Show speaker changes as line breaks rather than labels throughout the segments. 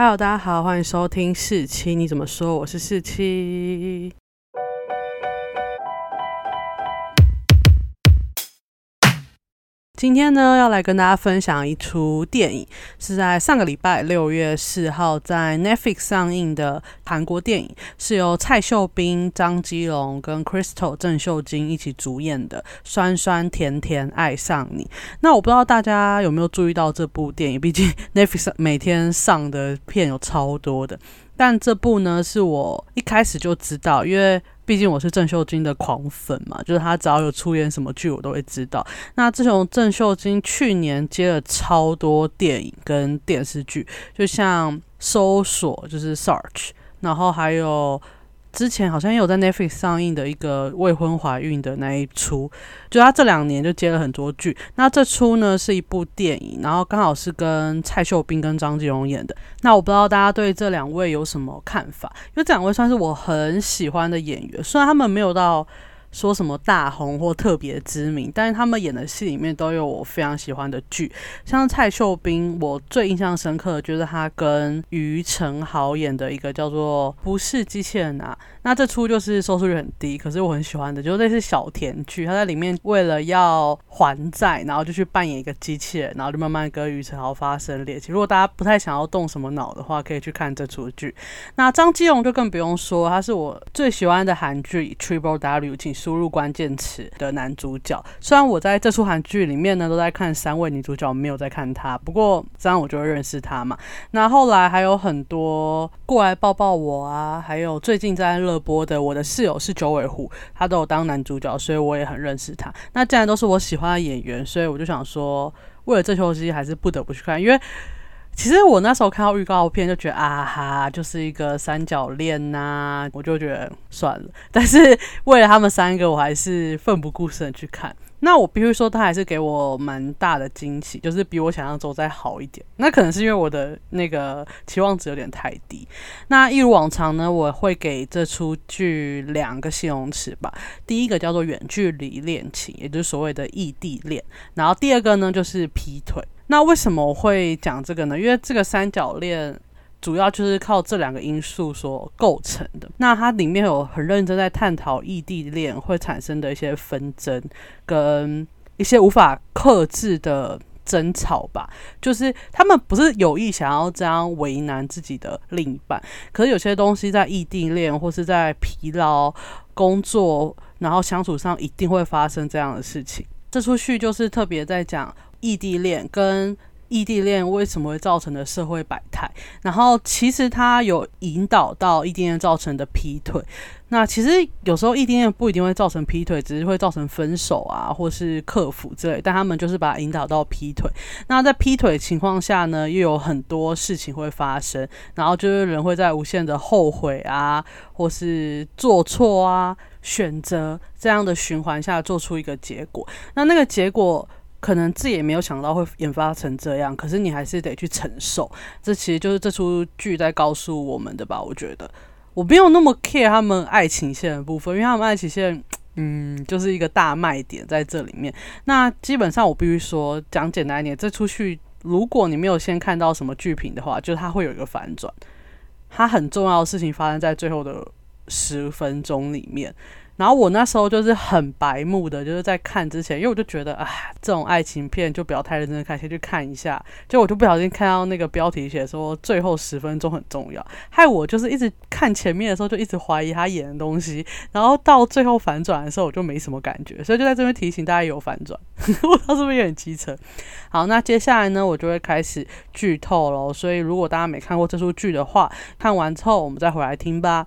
Hello，大家好，欢迎收听四七，你怎么说？我是四七。今天呢，要来跟大家分享一出电影，是在上个礼拜六月四号在 Netflix 上映的韩国电影，是由蔡秀彬、张基龙跟 Crystal 郑秀晶一起主演的《酸酸甜甜爱上你》。那我不知道大家有没有注意到这部电影，毕竟 Netflix 每天上的片有超多的，但这部呢是我一开始就知道，因为。毕竟我是郑秀晶的狂粉嘛，就是她只要有出演什么剧，我都会知道。那自从郑秀晶去年接了超多电影跟电视剧，就像搜索就是 search，然后还有。之前好像也有在 Netflix 上映的一个未婚怀孕的那一出，就他这两年就接了很多剧。那这出呢是一部电影，然后刚好是跟蔡秀彬跟张继荣演的。那我不知道大家对这两位有什么看法？因为这两位算是我很喜欢的演员，虽然他们没有到。说什么大红或特别知名，但是他们演的戏里面都有我非常喜欢的剧，像蔡秀彬，我最印象深刻的就是他跟于承豪演的一个叫做《不是机器人》啊，那这出就是收视率很低，可是我很喜欢的，就是类似小甜剧，他在里面为了要还债，然后就去扮演一个机器人，然后就慢慢跟于承豪发生恋情。如果大家不太想要动什么脑的话，可以去看这出剧。那张基龙就更不用说，他是我最喜欢的韩剧《Triple W》，请。输入关键词的男主角，虽然我在这出韩剧里面呢都在看三位女主角，没有在看他，不过这样我就会认识他嘛。那后来还有很多过来抱抱我啊，还有最近在热播的《我的室友是九尾狐》，他都有当男主角，所以我也很认识他。那既然都是我喜欢的演员，所以我就想说，为了这出戏还是不得不去看，因为。其实我那时候看到预告片就觉得啊哈，就是一个三角恋呐，我就觉得算了。但是为了他们三个，我还是奋不顾身的去看。那我必须说，他还是给我蛮大的惊喜，就是比我想象中再好一点。那可能是因为我的那个期望值有点太低。那一如往常呢，我会给这出剧两个形容词吧。第一个叫做远距离恋情，也就是所谓的异地恋。然后第二个呢，就是劈腿。那为什么我会讲这个呢？因为这个三角恋主要就是靠这两个因素所构成的。那它里面有很认真在探讨异地恋会产生的一些纷争，跟一些无法克制的争吵吧。就是他们不是有意想要这样为难自己的另一半，可是有些东西在异地恋或是在疲劳工作，然后相处上一定会发生这样的事情。这出剧就是特别在讲。异地恋跟异地恋为什么会造成的社会百态？然后其实他有引导到异地恋造成的劈腿。那其实有时候异地恋不一定会造成劈腿，只是会造成分手啊，或是克服之类。但他们就是把它引导到劈腿。那在劈腿情况下呢，又有很多事情会发生，然后就是人会在无限的后悔啊，或是做错啊选择这样的循环下做出一个结果。那那个结果。可能自己也没有想到会研发成这样，可是你还是得去承受。这其实就是这出剧在告诉我们的吧？我觉得我没有那么 care 他们爱情线的部分，因为他们爱情线，嗯，就是一个大卖点在这里面。那基本上我必须说，讲简单一点，这出剧如果你没有先看到什么剧评的话，就是它会有一个反转，它很重要的事情发生在最后的十分钟里面。然后我那时候就是很白目的，就是在看之前，因为我就觉得，啊，这种爱情片就不要太认真看，先去看一下。就我就不小心看到那个标题写说最后十分钟很重要，害我就是一直看前面的时候就一直怀疑他演的东西，然后到最后反转的时候我就没什么感觉，所以就在这边提醒大家有反转。我道是不是有点机车？好，那接下来呢，我就会开始剧透喽。所以如果大家没看过这出剧的话，看完之后我们再回来听吧。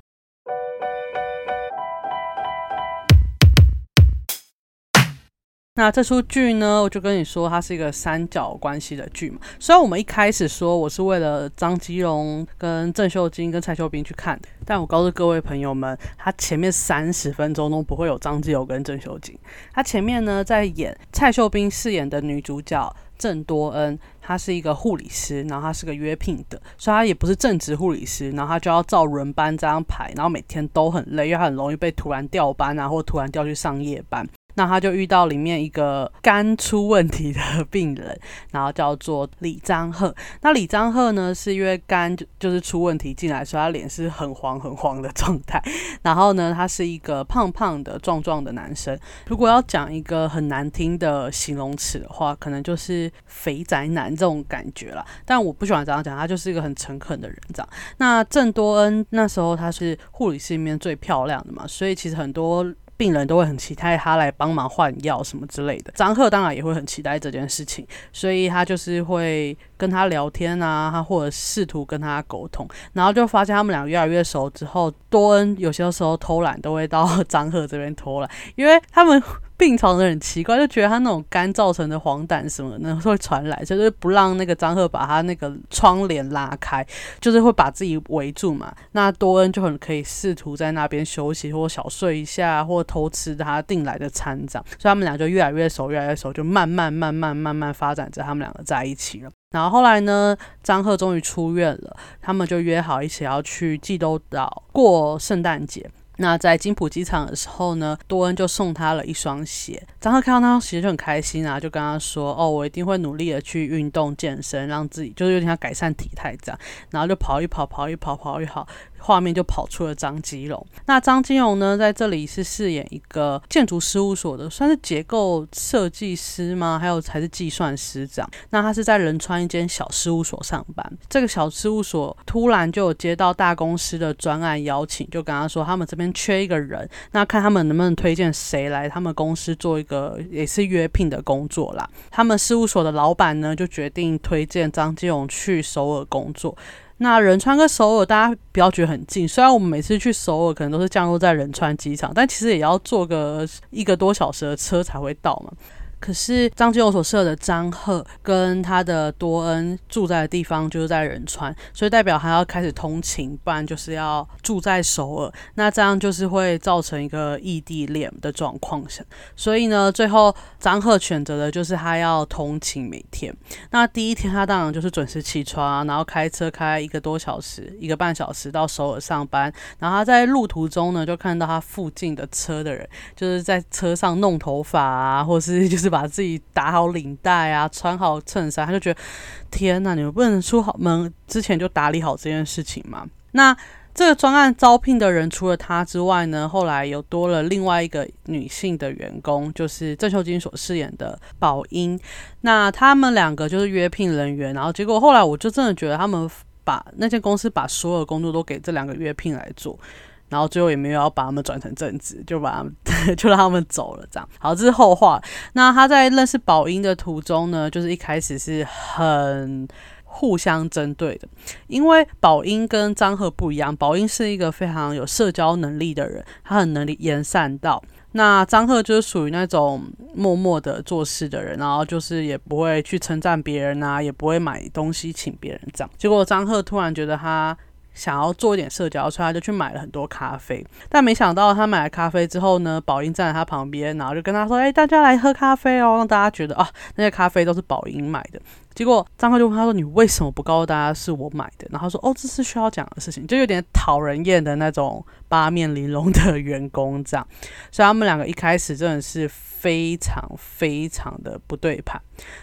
那这出剧呢，我就跟你说，它是一个三角关系的剧嘛。虽然我们一开始说我是为了张基龙、跟郑秀晶、跟蔡秀彬去看的，但我告诉各位朋友们，他前面三十分钟都不会有张基龙跟郑秀晶。他前面呢，在演蔡秀彬饰演的女主角郑多恩，她是一个护理师，然后她是个约聘的，所以她也不是正职护理师，然后她就要照轮班这样排，然后每天都很累，因为她很容易被突然调班啊，或突然调去上夜班。那他就遇到里面一个肝出问题的病人，然后叫做李张赫。那李张赫呢，是因为肝就就是出问题进来，所以他脸是很黄很黄的状态。然后呢，他是一个胖胖的壮壮的男生。如果要讲一个很难听的形容词的话，可能就是肥宅男这种感觉了。但我不喜欢这样讲，他就是一个很诚恳的人。这样，那郑多恩那时候他是护理室里面最漂亮的嘛，所以其实很多。病人都会很期待他来帮忙换药什么之类的。张赫当然也会很期待这件事情，所以他就是会跟他聊天啊，他或者试图跟他沟通，然后就发现他们俩越来越熟之后，多恩有些时候偷懒都会到 张赫这边偷懒，因为他们。病床的很奇怪，就觉得他那种肝造成的黄疸什么的会传来，就是不让那个张赫把他那个窗帘拉开，就是会把自己围住嘛。那多恩就很可以试图在那边休息，或小睡一下，或偷吃他订来的餐长。所以他们俩就越来越熟，越来越熟，就慢慢慢慢慢慢发展着他们两个在一起了。然后后来呢，张赫终于出院了，他们就约好一起要去济州岛过圣诞节。那在金浦机场的时候呢，多恩就送他了一双鞋。张赫看到那双鞋就很开心啊，就跟他说：“哦，我一定会努力的去运动健身，让自己就是有点像改善体态这样。”然后就跑一跑，跑一跑，跑一跑。画面就跑出了张基龙。那张基龙呢，在这里是饰演一个建筑事务所的，算是结构设计师吗？还有还是计算师长？那他是在仁川一间小事务所上班。这个小事务所突然就有接到大公司的专案邀请，就跟他说他们这边缺一个人，那看他们能不能推荐谁来他们公司做一个也是约聘的工作啦。他们事务所的老板呢，就决定推荐张基龙去首尔工作。那仁川跟首尔，大家不要觉得很近。虽然我们每次去首尔可能都是降落在仁川机场，但其实也要坐个一个多小时的车才会到嘛。可是张基友所设的张赫跟他的多恩住在的地方就是在仁川，所以代表他要开始通勤，不然就是要住在首尔。那这样就是会造成一个异地恋的状况下，所以呢，最后张赫选择的就是他要通勤每天。那第一天他当然就是准时起床，然后开车开一个多小时、一个半小时到首尔上班。然后他在路途中呢，就看到他附近的车的人，就是在车上弄头发啊，或是就是。把自己打好领带啊，穿好衬衫，他就觉得天哪，你们不能出门之前就打理好这件事情吗？那这个专案招聘的人除了他之外呢，后来又多了另外一个女性的员工，就是郑秀晶所饰演的宝英。那他们两个就是约聘人员，然后结果后来我就真的觉得他们把那间公司把所有工作都给这两个约聘来做。然后最后也没有要把他们转成正职，就把他们 就让他们走了，这样。好，这是后话。那他在认识宝英的途中呢，就是一开始是很互相针对的，因为宝英跟张赫不一样，宝英是一个非常有社交能力的人，他很能力言善道。那张赫就是属于那种默默的做事的人，然后就是也不会去称赞别人啊，也不会买东西请别人这样。结果张赫突然觉得他。想要做一点社交，所以他就去买了很多咖啡。但没想到他买了咖啡之后呢，宝英站在他旁边，然后就跟他说：“哎，大家来喝咖啡哦，让大家觉得啊，那些咖啡都是宝英买的。”结果张赫就问他说：“你为什么不告诉大家是我买的？”然后说：“哦，这是需要讲的事情，就有点讨人厌的那种八面玲珑的员工这样。”所以他们两个一开始真的是非常非常的不对盘。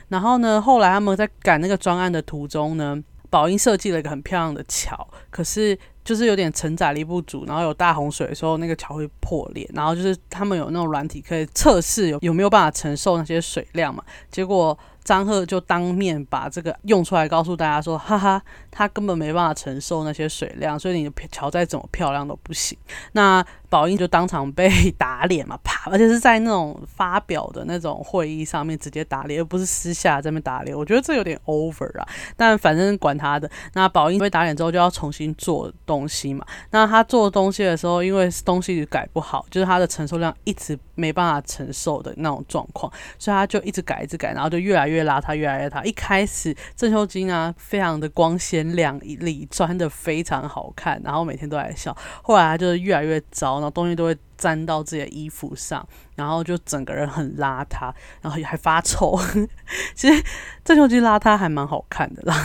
然后呢，后来他们在赶那个专案的途中呢。宝英设计了一个很漂亮的桥，可是就是有点承载力不足，然后有大洪水的时候，那个桥会破裂。然后就是他们有那种软体可以测试有有没有办法承受那些水量嘛？结果张赫就当面把这个用出来，告诉大家说：“哈哈，他根本没办法承受那些水量，所以你的桥再怎么漂亮都不行。”那宝英就当场被打脸嘛，啪！而且是在那种发表的那种会议上面直接打脸，而不是私下在那边打脸。我觉得这有点 over 啊。但反正管他的。那宝英被打脸之后就要重新做东西嘛。那他做东西的时候，因为东西改不好，就是他的承受量一直没办法承受的那种状况，所以他就一直改，一直改，然后就越来越越邋遢，越来越塌。一开始郑秀晶啊，非常的光鲜亮丽，穿的非常好看，然后每天都在笑。后来她就是越来越糟。然后东西都会粘到自己的衣服上，然后就整个人很邋遢，然后还发臭。其实郑秀晶邋遢还蛮好看的啦，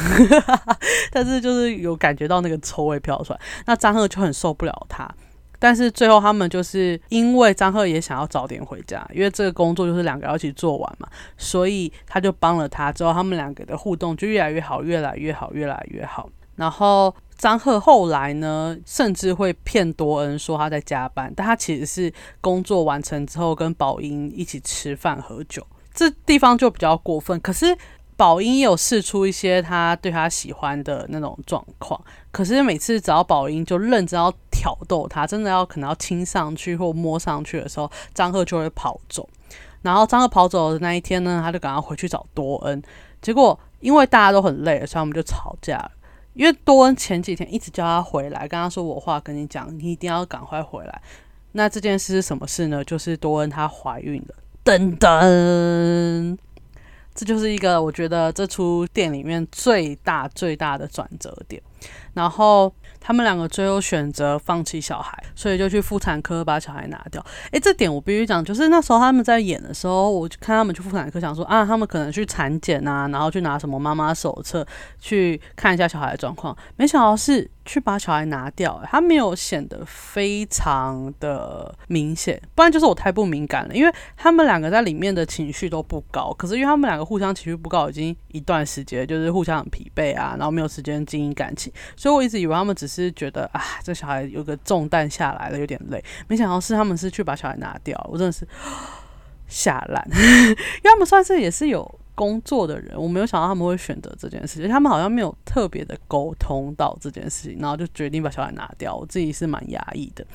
但是就是有感觉到那个臭味飘出来。那张赫就很受不了他，但是最后他们就是因为张赫也想要早点回家，因为这个工作就是两个要一起做完嘛，所以他就帮了他。之后他们两个的互动就越来越好，越来越好，越来越好。然后张赫后来呢，甚至会骗多恩说他在加班，但他其实是工作完成之后跟宝英一起吃饭喝酒。这地方就比较过分，可是。宝英有试出一些他对他喜欢的那种状况，可是每次只要宝英就认真要挑逗他，真的要可能要亲上去或摸上去的时候，张赫就会跑走。然后张赫跑走的那一天呢，他就赶快回去找多恩。结果因为大家都很累，所以我们就吵架了。因为多恩前几天一直叫他回来，跟他说我话跟你讲，你一定要赶快回来。那这件事是什么事呢？就是多恩她怀孕了。噔噔。这就是一个我觉得这出店里面最大最大的转折点，然后他们两个最后选择放弃小孩，所以就去妇产科把小孩拿掉。诶，这点我必须讲，就是那时候他们在演的时候，我就看他们去妇产科，想说啊，他们可能去产检啊，然后去拿什么妈妈手册去看一下小孩的状况，没想到是。去把小孩拿掉，他没有显得非常的明显，不然就是我太不敏感了。因为他们两个在里面的情绪都不高，可是因为他们两个互相情绪不高已经一段时间，就是互相很疲惫啊，然后没有时间经营感情，所以我一直以为他们只是觉得啊，这小孩有个重担下来了，有点累，没想到是他们是去把小孩拿掉，我真的是 吓烂，因为他们算是也是有。工作的人，我没有想到他们会选择这件事情，他们好像没有特别的沟通到这件事情，然后就决定把小孩拿掉。我自己是蛮压抑的。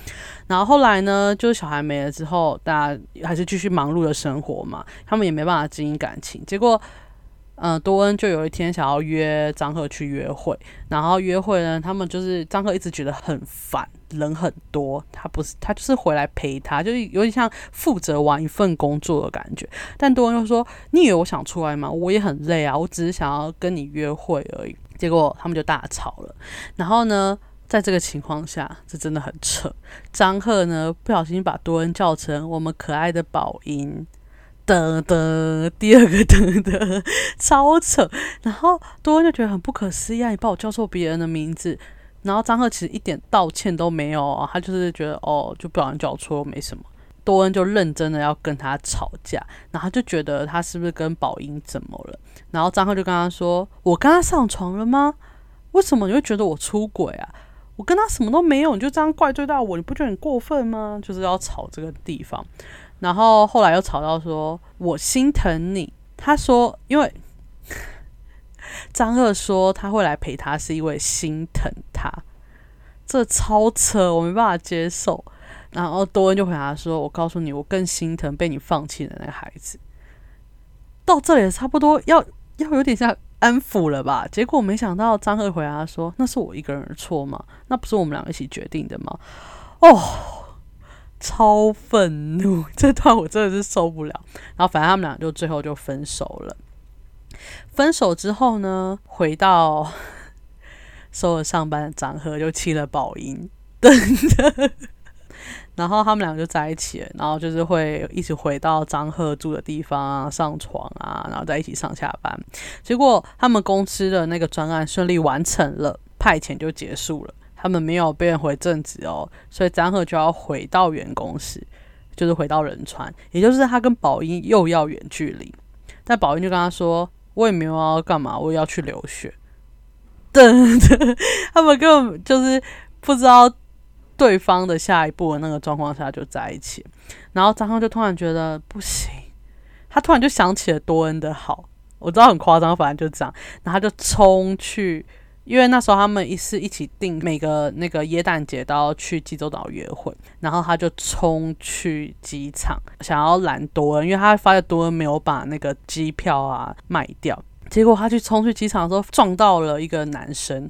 然后后来呢，就是小孩没了之后，大家还是继续忙碌的生活嘛，他们也没办法经营感情。结果。嗯，多恩就有一天想要约张赫去约会，然后约会呢，他们就是张赫一直觉得很烦，人很多，他不是他就是回来陪他，就是有点像负责完一份工作的感觉。但多恩就说：“你以为我想出来吗？我也很累啊，我只是想要跟你约会而已。”结果他们就大吵了。然后呢，在这个情况下，这真的很扯。张赫呢不小心把多恩叫成我们可爱的宝英。的的第二个的的超扯，然后多恩就觉得很不可思议，啊！你把我叫错别人的名字，然后张赫其实一点道歉都没有，他就是觉得哦，就不小心叫错没什么。多恩就认真的要跟他吵架，然后就觉得他是不是跟宝英怎么了？然后张赫就跟他说：“我跟他上床了吗？为什么你会觉得我出轨啊？我跟他什么都没有，你就这样怪罪到我，你不觉得很过分吗？”就是要吵这个地方。然后后来又吵到说：“我心疼你。”他说：“因为 张赫说他会来陪他，是因为心疼他。”这超扯，我没办法接受。然后多恩就回答说：“我告诉你，我更心疼被你放弃的那个孩子。”到这里差不多要要有点像安抚了吧？结果没想到张赫回答说：“那是我一个人的错吗？那不是我们两个一起决定的吗？”哦。超愤怒，这段我真的是受不了。然后反正他们俩就最后就分手了。分手之后呢，回到 收了上班的张赫就亲了宝英，等着。然后他们俩就在一起了，然后就是会一起回到张赫住的地方啊上床啊，然后在一起上下班。结果他们公司的那个专案顺利完成了，派遣就结束了。他们没有变回正职哦，所以张赫就要回到原公司，就是回到仁川，也就是他跟宝英又要远距离。但宝英就跟他说：“我也没有要干嘛，我也要去留学。”等等，他们根本就是不知道对方的下一步的那个状况下就在一起。然后张赫就突然觉得不行，他突然就想起了多恩的好，我知道很夸张，反正就这样，然后他就冲去。因为那时候他们一是一起订每个那个耶诞节都要去济州岛约会，然后他就冲去机场想要拦多恩，因为他发现多恩没有把那个机票啊卖掉，结果他去冲去机场的时候撞到了一个男生，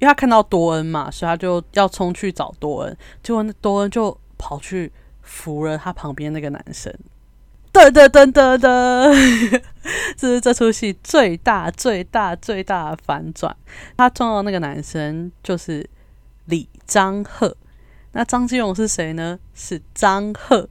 因为他看到多恩嘛，所以他就要冲去找多恩，结果那多恩就跑去扶了他旁边那个男生。噔噔噔噔噔，这是这出戏最大最大最大的反转。他撞到那个男生就是李张赫，那张基荣是谁呢？是张赫，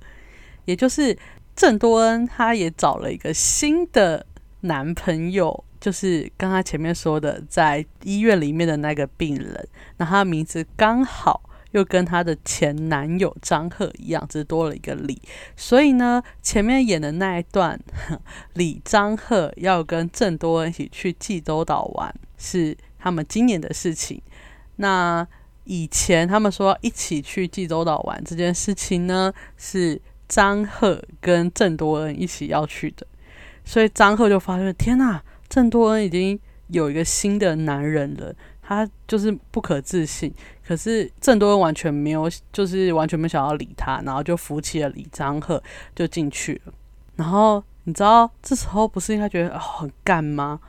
也就是郑多恩，他也找了一个新的男朋友，就是刚刚前面说的在医院里面的那个病人。那他的名字刚好又跟她的前男友张赫一样，只是多了一个李。所以呢，前面演的那一段，李张赫要跟郑多恩一起去济州岛玩，是他们今年的事情。那以前他们说一起去济州岛玩这件事情呢，是张赫跟郑多恩一起要去的。所以张赫就发现，天呐，郑多恩已经有一个新的男人了，他就是不可置信。可是郑多恩完全没有，就是完全没想要理他，然后就扶起了李张赫就进去了。然后你知道这时候不是应该觉得很干吗？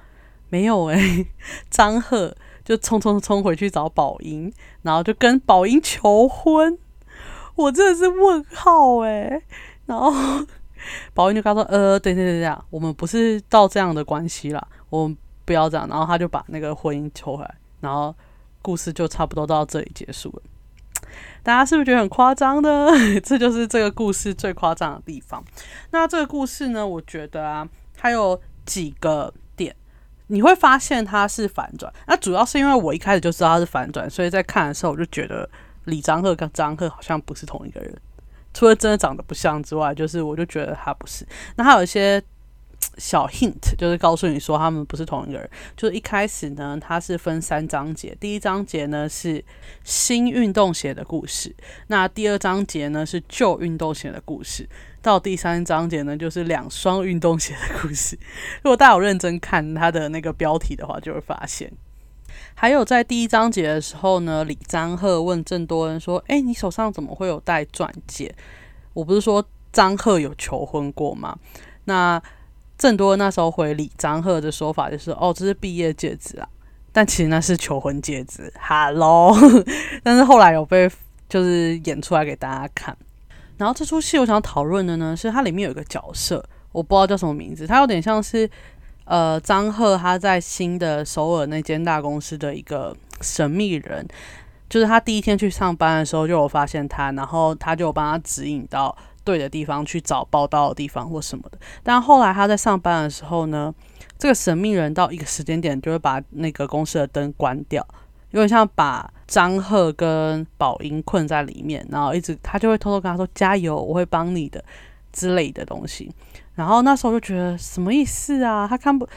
没有诶，张赫就冲冲冲回去找宝英，然后就跟宝英求婚。我真的是问号诶。然后。宝英就跟他说：“呃，对对对对，我们不是到这样的关系啦，我们不要这样。”然后他就把那个婚姻求回来，然后故事就差不多到这里结束了。大家是不是觉得很夸张呢？这就是这个故事最夸张的地方。那这个故事呢，我觉得啊，它有几个点，你会发现它是反转。那主要是因为我一开始就知道它是反转，所以在看的时候我就觉得李张赫跟张赫好像不是同一个人。除了真的长得不像之外，就是我就觉得他不是。那还有一些小 hint，就是告诉你说他们不是同一个人。就是一开始呢，它是分三章节，第一章节呢是新运动鞋的故事，那第二章节呢是旧运动鞋的故事，到第三章节呢就是两双运动鞋的故事。如果大家有认真看它的那个标题的话，就会发现。还有在第一章节的时候呢，李张赫问郑多恩说：“哎，你手上怎么会有戴钻戒？我不是说张赫有求婚过吗？”那郑多那时候回李张赫的说法就是：“哦，这是毕业戒指啊。”但其实那是求婚戒指。Hello，但是后来有被就是演出来给大家看。然后这出戏我想讨论的呢，是它里面有一个角色，我不知道叫什么名字，它有点像是。呃，张赫他在新的首尔那间大公司的一个神秘人，就是他第一天去上班的时候就有发现他，然后他就帮他指引到对的地方去找报道的地方或什么的。但后来他在上班的时候呢，这个神秘人到一个时间点就会把那个公司的灯关掉，有点像把张赫跟宝英困在里面，然后一直他就会偷偷跟他说加油，我会帮你的之类的东西。然后那时候就觉得什么意思啊？他看不，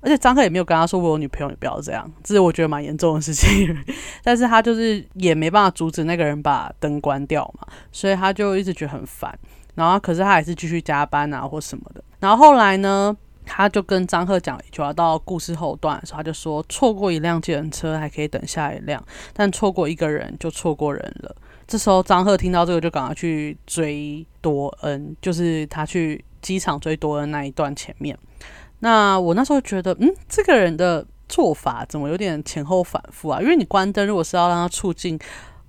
而且张赫也没有跟他说我有女朋友，你不要这样，这是我觉得蛮严重的事情。但是他就是也没办法阻止那个人把灯关掉嘛，所以他就一直觉得很烦。然后可是他还是继续加班啊或什么的。然后后来呢，他就跟张赫讲了一句话，到故事后段的时候，他就说错过一辆计程车还可以等下一辆，但错过一个人就错过人了。这时候张赫听到这个就赶快去追多恩，就是他去。机场追多的那一段前面，那我那时候觉得，嗯，这个人的做法怎么有点前后反复啊？因为你关灯，如果是要让他促进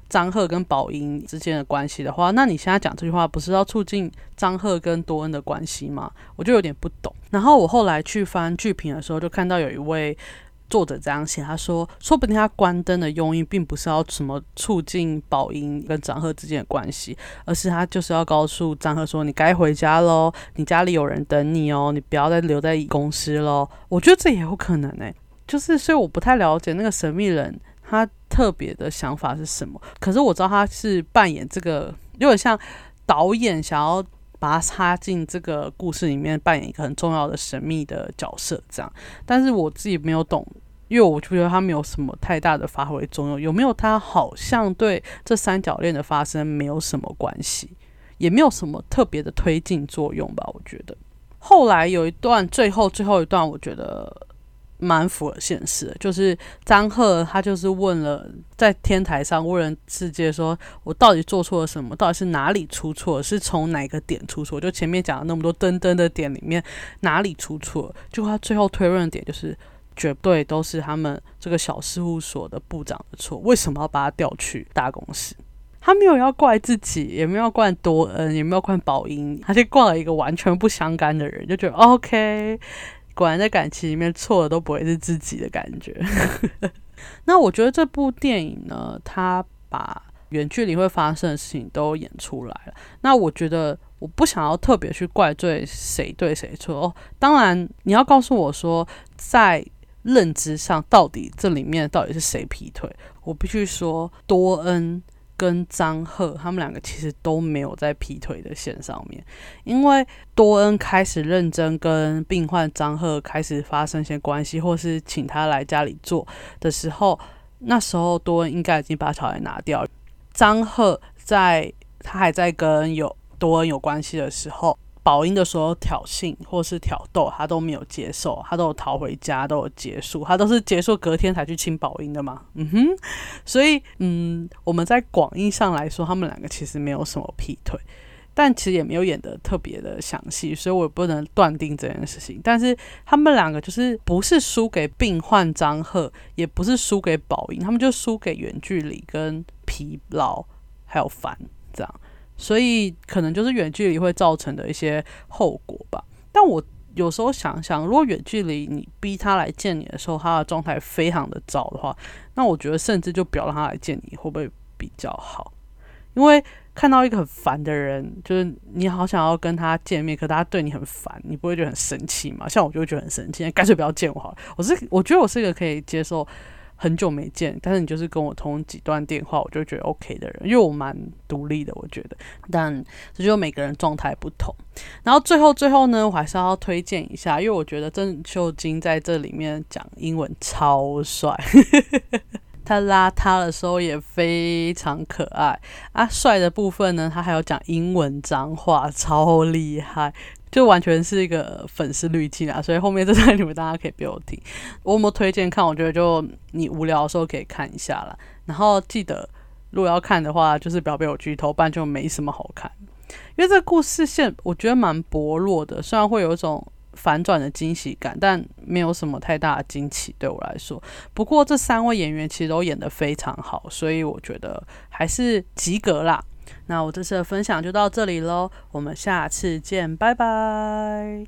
张赫跟宝英之间的关系的话，那你现在讲这句话不是要促进张赫跟多恩的关系吗？我就有点不懂。然后我后来去翻剧评的时候，就看到有一位。作者这样写，他说：“说不定他关灯的用意并不是要什么促进宝英跟张赫之间的关系，而是他就是要告诉张赫说，你该回家喽，你家里有人等你哦，你不要再留在公司喽。”我觉得这也有可能诶，就是所以我不太了解那个神秘人他特别的想法是什么。可是我知道他是扮演这个，有点像导演想要把他插进这个故事里面，扮演一个很重要的神秘的角色这样。但是我自己没有懂。因为我就觉得他没有什么太大的发挥作用，有没有他好像对这三角恋的发生没有什么关系，也没有什么特别的推进作用吧？我觉得后来有一段，最后最后一段，我觉得蛮符合现实的，就是张赫他就是问了在天台上问世界说，我到底做错了什么？到底是哪里出错？是从哪个点出错？就前面讲了那么多灯灯的点里面哪里出错？就他最后推论点就是。绝对都是他们这个小事务所的部长的错。为什么要把他调去大公司？他没有要怪自己，也没有要怪多恩，也没有怪宝英，他就怪了一个完全不相干的人，就觉得 OK。果然在感情里面错的都不会是自己的感觉。那我觉得这部电影呢，它把远距离会发生的事情都演出来了。那我觉得。我不想要特别去怪罪谁对谁错哦。当然，你要告诉我说，在认知上，到底这里面到底是谁劈腿？我必须说，多恩跟张赫他们两个其实都没有在劈腿的线上面，因为多恩开始认真跟病患张赫开始发生一些关系，或是请他来家里做的时候，那时候多恩应该已经把小孩拿掉。张赫在他还在跟有多恩有关系的时候。宝英的所有挑衅或是挑逗，他都没有接受，他都有逃回家，都有结束，他都是结束隔天才去亲宝英的嘛。嗯哼，所以嗯，我们在广义上来说，他们两个其实没有什么劈腿，但其实也没有演的特别的详细，所以我也不能断定这件事情。但是他们两个就是不是输给病患张赫，也不是输给宝英，他们就输给远距离跟疲劳还有烦这样。所以可能就是远距离会造成的一些后果吧。但我有时候想想，如果远距离你逼他来见你的时候，他的状态非常的糟的话，那我觉得甚至就不要让他来见你，会不会比较好？因为看到一个很烦的人，就是你好想要跟他见面，可他对你很烦，你不会觉得很生气吗？像我就会觉得很生气，干脆不要见我好了。我是我觉得我是一个可以接受。很久没见，但是你就是跟我通几段电话，我就觉得 OK 的人，因为我蛮独立的，我觉得。但这就每个人状态不同。然后最后最后呢，我还是要推荐一下，因为我觉得郑秀晶在这里面讲英文超帅，他邋遢的时候也非常可爱啊。帅的部分呢，他还有讲英文脏话，超厉害。就完全是一个粉丝滤镜啊，所以后面这段你们大家可以不用听。我有没有推荐看？我觉得就你无聊的时候可以看一下啦。然后记得，如果要看的话，就是不要被我剧透，不然就没什么好看。因为这个故事线我觉得蛮薄弱的，虽然会有一种反转的惊喜感，但没有什么太大的惊奇对我来说。不过这三位演员其实都演得非常好，所以我觉得还是及格啦。那我这次的分享就到这里喽，我们下次见，拜拜。